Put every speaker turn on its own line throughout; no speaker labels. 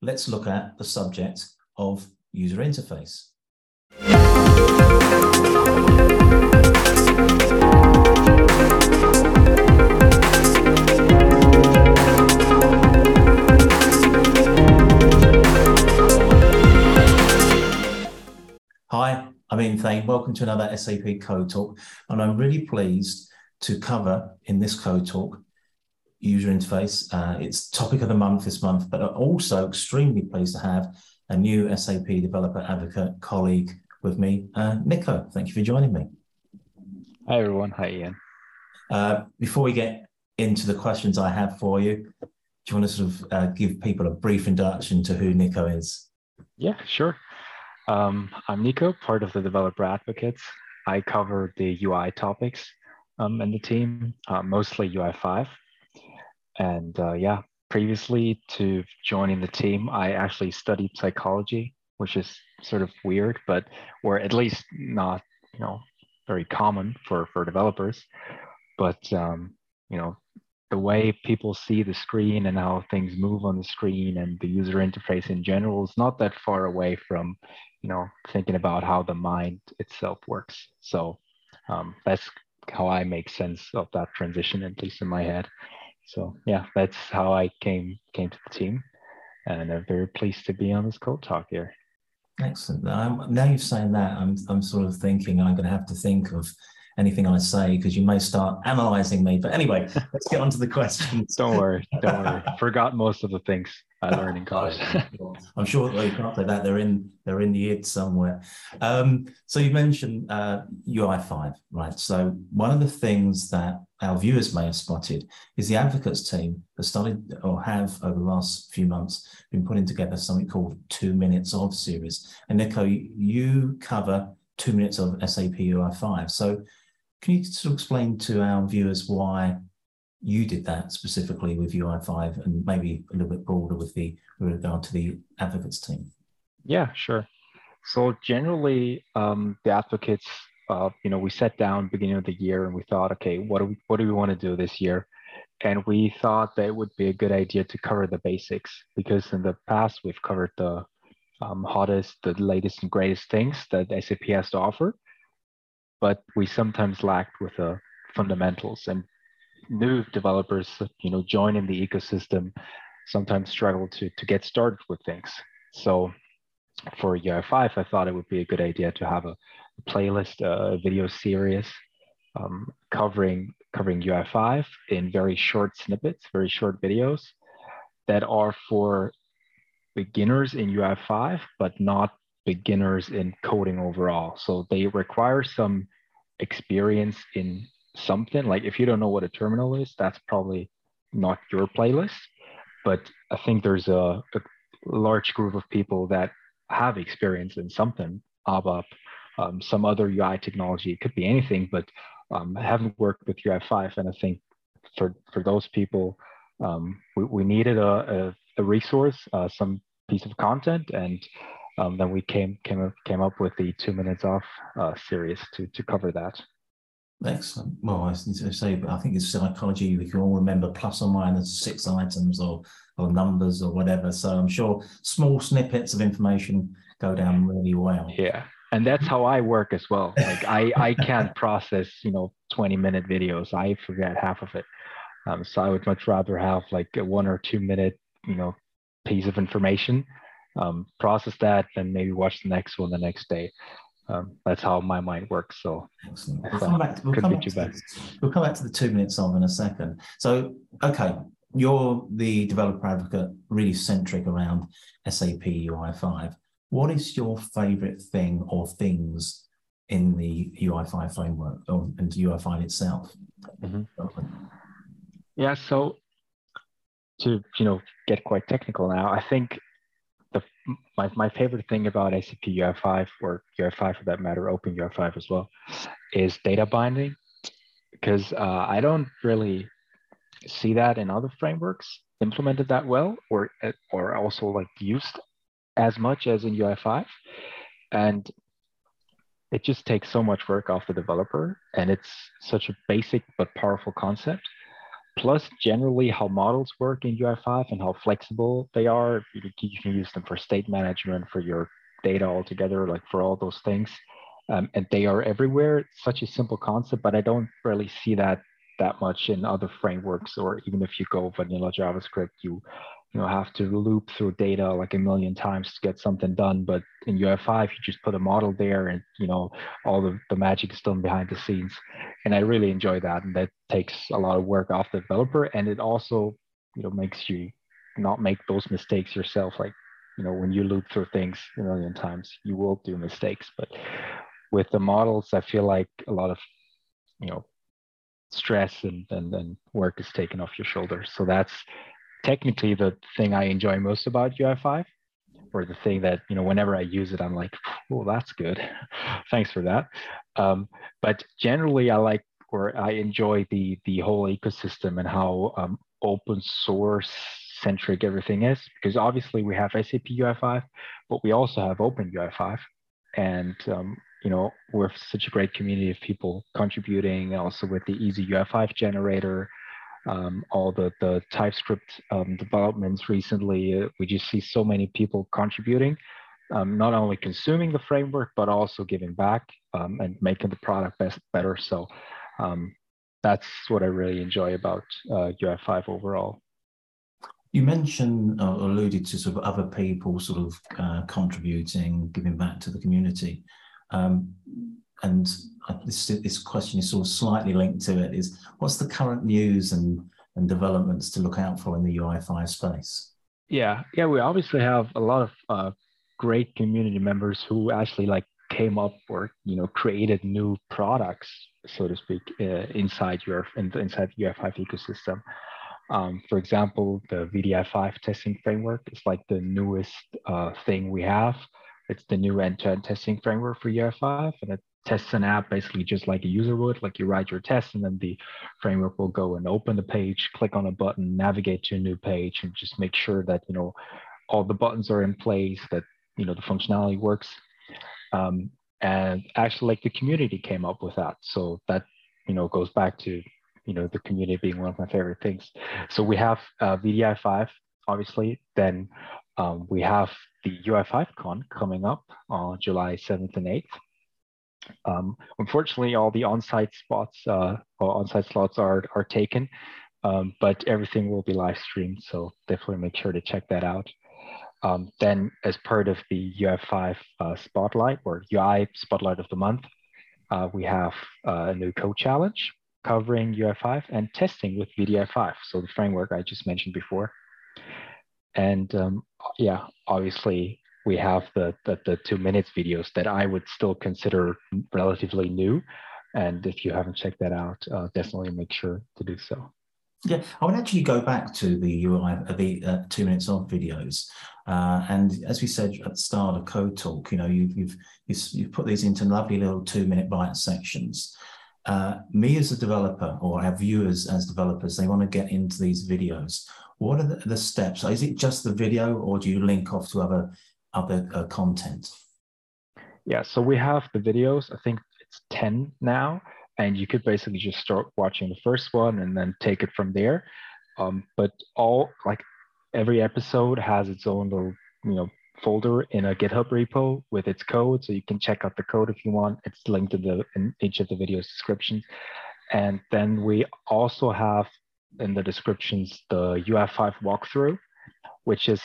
let's look at the subject of user interface. Hi, I'm Ian Thain. Welcome to another SAP Code Talk. And I'm really pleased to cover in this Code Talk user interface. Uh, it's topic of the month this month, but I'm also extremely pleased to have a new SAP developer advocate colleague with me, uh, Nico. Thank you for joining me.
Hi, everyone. Hi, Ian.
Uh, before we get into the questions I have for you, do you want to sort of uh, give people a brief introduction to who Nico is?
Yeah, sure. Um, I'm Nico, part of the developer advocates. I cover the UI topics um, in the team, uh, mostly UI5. And uh, yeah, previously to joining the team, I actually studied psychology, which is sort of weird, but or at least not, you know, very common for for developers. But um, you know, the way people see the screen and how things move on the screen and the user interface in general is not that far away from, you know, thinking about how the mind itself works. So um, that's how I make sense of that transition, at least in my head. So yeah, that's how I came came to the team, and I'm very pleased to be on this code talk here.
Excellent. now you've saying that, I'm I'm sort of thinking I'm going to have to think of anything I say because you may start analyzing me. But anyway, let's get on to the questions.
don't worry, don't worry. Forgot most of the things I learned in college.
I'm sure they can't say that they're in they're in the id somewhere. Um, so you mentioned uh, UI5, right? So one of the things that our viewers may have spotted is the advocates team has started or have over the last few months been putting together something called two minutes of series. And Nico, you cover two minutes of SAP UI5. So can you sort of explain to our viewers why you did that specifically with UI5 and maybe a little bit broader with the with regard to the advocates team?
Yeah, sure. So generally, um, the advocates, uh, you know, we sat down beginning of the year and we thought, okay, what do we what do we want to do this year? And we thought that it would be a good idea to cover the basics because in the past we've covered the um, hottest, the latest and greatest things that SAP has to offer but we sometimes lacked with the fundamentals. And new developers you know joining the ecosystem sometimes struggle to to get started with things. So for UI5 I thought it would be a good idea to have a, playlist a video series um, covering covering UI5 in very short snippets very short videos that are for beginners in UI5 but not beginners in coding overall. So they require some experience in something. Like if you don't know what a terminal is, that's probably not your playlist. But I think there's a, a large group of people that have experience in something, ABAP, um, some other UI technology. It could be anything, but um, haven't worked with UI5. And I think for, for those people, um, we, we needed a, a, a resource, uh, some piece of content, and um, then we came came up, came up with the two minutes off uh, series to to cover that.
Excellent. Well, I say, but I think it's psychology. We can all remember plus or minus six items or or numbers or whatever. So I'm sure small snippets of information go down really well.
Yeah, and that's how I work as well. Like I I can't process you know 20 minute videos. I forget half of it. Um, so I would much rather have like a one or two minute you know piece of information um, process that, and maybe watch the next one the next day. Um, that's how my mind works. So
we'll come back. To, we'll, come back to the, we'll come back to the two minutes of in a second. So okay, you're the developer advocate, really centric around SAP UI5. What is your favorite thing or things in the UI5 framework or, and UI5 itself? Mm-hmm.
Yeah, so to you know get quite technical now, I think my, my favorite thing about SAP UI5 or UI5 for that matter, Open UI5 as well, is data binding. Because uh, I don't really see that in other frameworks implemented that well or or also like used as much as in UI5 and it just takes so much work off the developer and it's such a basic but powerful concept plus generally how models work in UI5 and how flexible they are. You, can use them for state management, for your data altogether, like for all those things. Um, and they are everywhere. It's such a simple concept, but I don't really see that that much in other frameworks, or even if you go vanilla JavaScript, you you know have to loop through data like a million times to get something done. But in UI5, you just put a model there, and you know all the, the magic is done behind the scenes. And I really enjoy that, and that takes a lot of work off the developer, and it also you know makes you not make those mistakes yourself. Like you know when you loop through things a million times, you will do mistakes. But with the models, I feel like a lot of you know stress and, and, and work is taken off your shoulders. So that's technically the thing I enjoy most about UI5 or the thing that, you know, whenever I use it, I'm like, oh, that's good. Thanks for that. Um, but generally I like or I enjoy the, the whole ecosystem and how um, open source centric everything is because obviously we have SAP UI5, but we also have Open UI5. And um, you know, we're such a great community of people contributing, also with the easy UI5 generator, um, all the, the TypeScript um, developments recently, uh, we just see so many people contributing, um, not only consuming the framework, but also giving back um, and making the product best, better. So um, that's what I really enjoy about uh, UI5 overall.
You mentioned or alluded to sort of other people sort of uh, contributing, giving back to the community. Um, and this, this question is sort of slightly linked to it is what's the current news and, and developments to look out for in the UI5 space?
Yeah, yeah, we obviously have a lot of uh, great community members who actually like came up or you know created new products, so to speak, uh, inside your inside the UI5 ecosystem. Um, for example, the wdi5 testing framework is like the newest uh, thing we have. It's the new end-to-end testing framework for UI5, and it tests an app basically just like a user would. Like you write your test, and then the framework will go and open the page, click on a button, navigate to a new page, and just make sure that you know all the buttons are in place, that you know the functionality works. Um, and actually, like the community came up with that, so that you know goes back to you know the community being one of my favorite things. So we have uh, wdi5, obviously. Then um, we have the UI5Con coming up on July 7th and 8th. Um, unfortunately, all the on-site spots uh, on-site slots are, are taken, um, but everything will be live streamed. So definitely make sure to check that out. Um, then as part of the UI5 uh, Spotlight or UI Spotlight of the Month, uh, we have uh, a new code challenge covering UI5 and testing with wdi5. So the framework I just mentioned before. And um, yeah, obviously we have the, the, the two minutes videos that I would still consider relatively new. And if you haven't checked that out, uh, definitely make sure to do so.
Yeah, I would actually go back to the UI, uh, the uh, two minutes of videos, uh, and as we said at the start of Code Talk, you know, you, you've you've put these into lovely little two minute bite sections. Uh, me as a developer, or our viewers as developers, they want to get into these videos. What are the, the, steps? Is it just the video, or do you link off to other other uh, content?
Yeah, so we have the videos. I think it's ten now, and you could basically just start watching the first one and then take it from there. Um, but all like every episode has its own little you know folder in a GitHub repo with its code, so you can check out the code if you want. It's linked in the in each of the videos descriptions. And then we also have in the descriptions the UI5 walkthrough, which is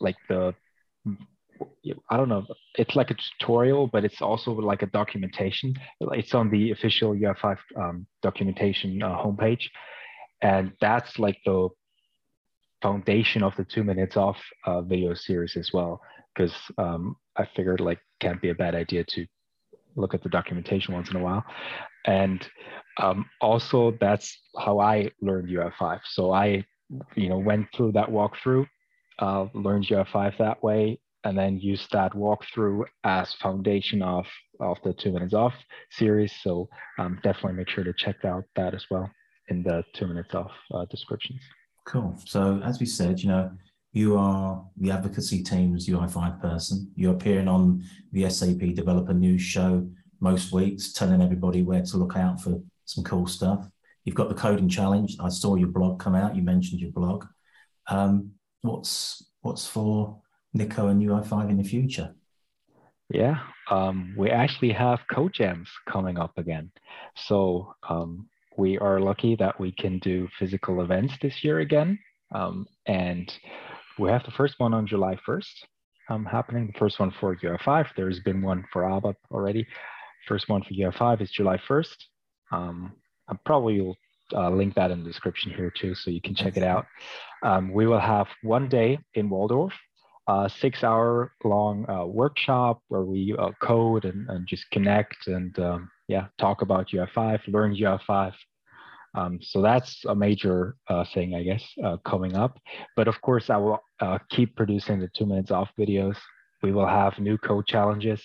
like the I don't know, it's like a tutorial, but it's also like a documentation. It's on the official UI5 um, documentation uh, homepage. And that's like the foundation of the two minutes off uh, video series as well, because um, I figured like can't be a bad idea to look at the documentation once in a while. And um, also that's how I learned UI5. So I, you know, went through that walkthrough, uh, learned UI5 that way, and then use that walkthrough as foundation of, of the two minutes off series. So um, definitely make sure to check out that as well in the two minutes off uh, descriptions.
Cool. So as we said, you know, you are the advocacy team's UI5 person. You're appearing on the SAP Developer News Show most weeks, telling everybody where to look out for some cool stuff. You've got the coding challenge. I saw your blog come out. You mentioned your blog. Um, what's what's for Nico and UI5 in the future?
Yeah, um, we actually have code jams coming up again. So um, we are lucky that we can do physical events this year again. Um, and we have the first one on July 1st um, happening. The first one for UI5. There's been one for ABAP already. First one for UI5 is July 1st. Um, I probably will uh, link that in the description here too, so you can check it out. Um, we will have one day in Walldorf, a six hour long uh, workshop where we uh, code and, and, just connect and um, yeah, talk about UI5, learn UI5. Um, so that's a major uh, thing, I guess, uh, coming up. But of course, I will uh, keep producing the two minutes off videos. We will have new code challenges.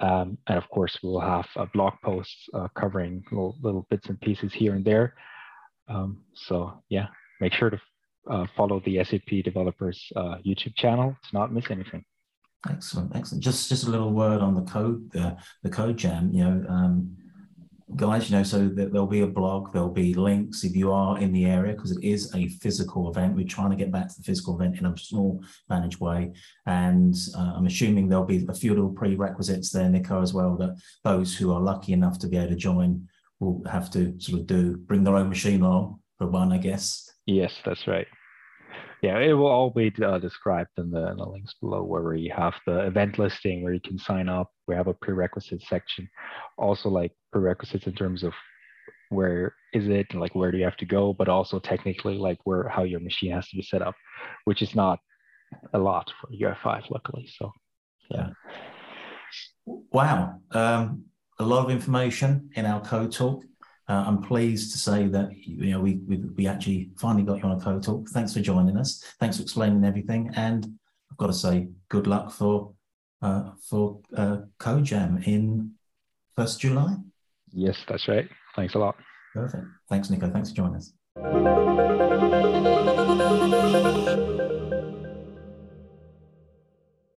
Um, and of course, we will have blog posts covering little, little, bits and pieces here and there. Um, so yeah, make sure to uh, follow the SAP developers uh, YouTube channel to not miss anything.
Excellent, excellent. Just just a little word on the code, the the code jam. You know, um, guys, you know, so that there'll be a blog, there'll be links if you are in the area because it is a physical event. We're trying to get back to the physical event in a small managed way, and uh, I'm assuming there'll be a few little prerequisites there, Nico, as well. That those who are lucky enough to be able to join will have to sort of do bring their own machine along for one, I guess.
Yes, that's right. Yeah, it will all be uh, described in the, in the, links below where we have the event listing where you can sign up. We have a prerequisite section, also like prerequisites in terms of where is it and like where do you have to go, but also technically like where how your machine has to be set up, which is not a lot for UI5, luckily. So yeah.
Wow. Um, a lot of information in our code talk. Uh, I'm pleased to say that you know we, we, we actually finally got you on a code talk. Thanks for joining us. Thanks for explaining everything, and I've got to say good luck for uh, for uh, Code Jam in first July.
Yes, that's right. Thanks a lot.
Perfect. Thanks, Nico. Thanks for joining us.